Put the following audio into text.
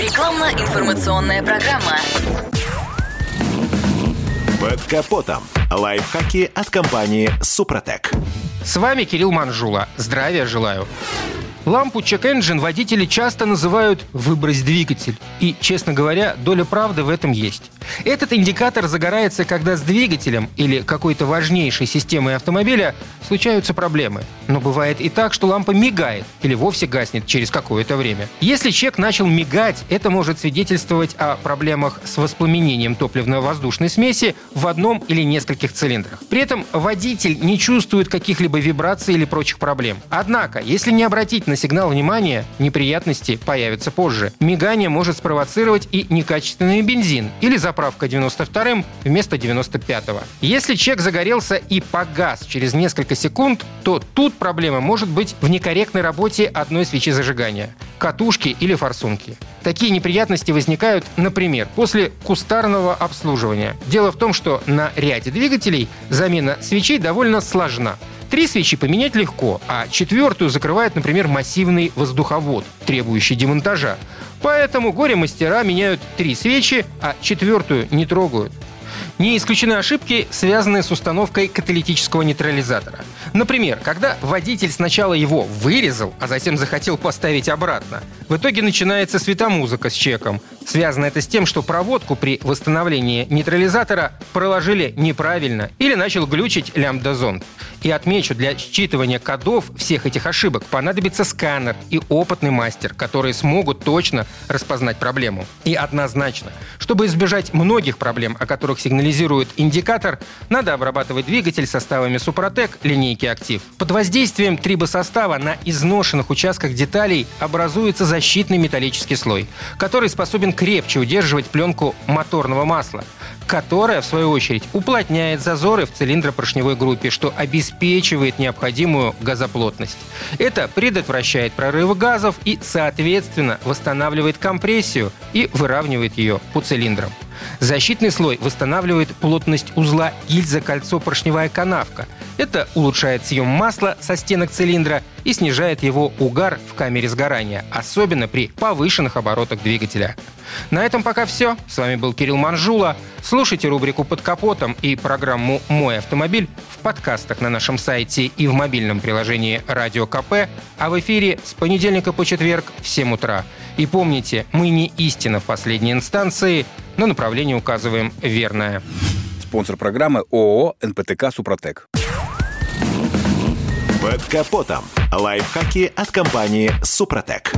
Рекламно-информационная программа. Под капотом. Лайфхаки от компании «Супротек». С вами Кирилл Манжула. Здравия желаю. Лампу Check Engine водители часто называют «выбрось двигатель». И, честно говоря, доля правды в этом есть. Этот индикатор загорается, когда с двигателем или какой-то важнейшей системой автомобиля случаются проблемы. Но бывает и так, что лампа мигает или вовсе гаснет через какое-то время. Если чек начал мигать, это может свидетельствовать о проблемах с воспламенением топливно-воздушной смеси в одном или нескольких цилиндрах. При этом водитель не чувствует каких-либо вибраций или прочих проблем. Однако, если не обратить на сигнал внимания, неприятности появятся позже. Мигание может спровоцировать и некачественный бензин или заправка 92-м вместо 95-го. Если чек загорелся и погас через несколько секунд, то тут проблема может быть в некорректной работе одной свечи зажигания катушки или форсунки. Такие неприятности возникают, например, после кустарного обслуживания. Дело в том, что на ряде двигателей замена свечей довольно сложна. Три свечи поменять легко, а четвертую закрывает, например, массивный воздуховод, требующий демонтажа. Поэтому горе-мастера меняют три свечи, а четвертую не трогают. Не исключены ошибки, связанные с установкой каталитического нейтрализатора. Например, когда водитель сначала его вырезал, а затем захотел поставить обратно, в итоге начинается светомузыка с чеком. Связано это с тем, что проводку при восстановлении нейтрализатора проложили неправильно или начал глючить лямбда-зонд. И отмечу, для считывания кодов всех этих ошибок понадобится сканер и опытный мастер, которые смогут точно распознать проблему. И однозначно, чтобы избежать многих проблем, о которых сигнализирует индикатор, надо обрабатывать двигатель составами Супротек линейки Актив. Под воздействием трибосостава на изношенных участках деталей образуется защитный металлический слой, который способен крепче удерживать пленку моторного масла – которая, в свою очередь, уплотняет зазоры в цилиндропоршневой группе, что обеспечивает необходимую газоплотность. Это предотвращает прорывы газов и, соответственно, восстанавливает компрессию и выравнивает ее по цилиндрам. Защитный слой восстанавливает плотность узла гильза-кольцо-поршневая канавка. Это улучшает съем масла со стенок цилиндра и снижает его угар в камере сгорания, особенно при повышенных оборотах двигателя. На этом пока все. С вами был Кирилл Манжула. Слушайте рубрику «Под капотом» и программу «Мой автомобиль» в подкастах на нашем сайте и в мобильном приложении «Радио КП», а в эфире с понедельника по четверг в 7 утра. И помните, мы не истина в последней инстанции, но направление указываем верное. Спонсор программы ООО «НПТК Супротек». Под капотом. Лайфхаки от компании «Супротек».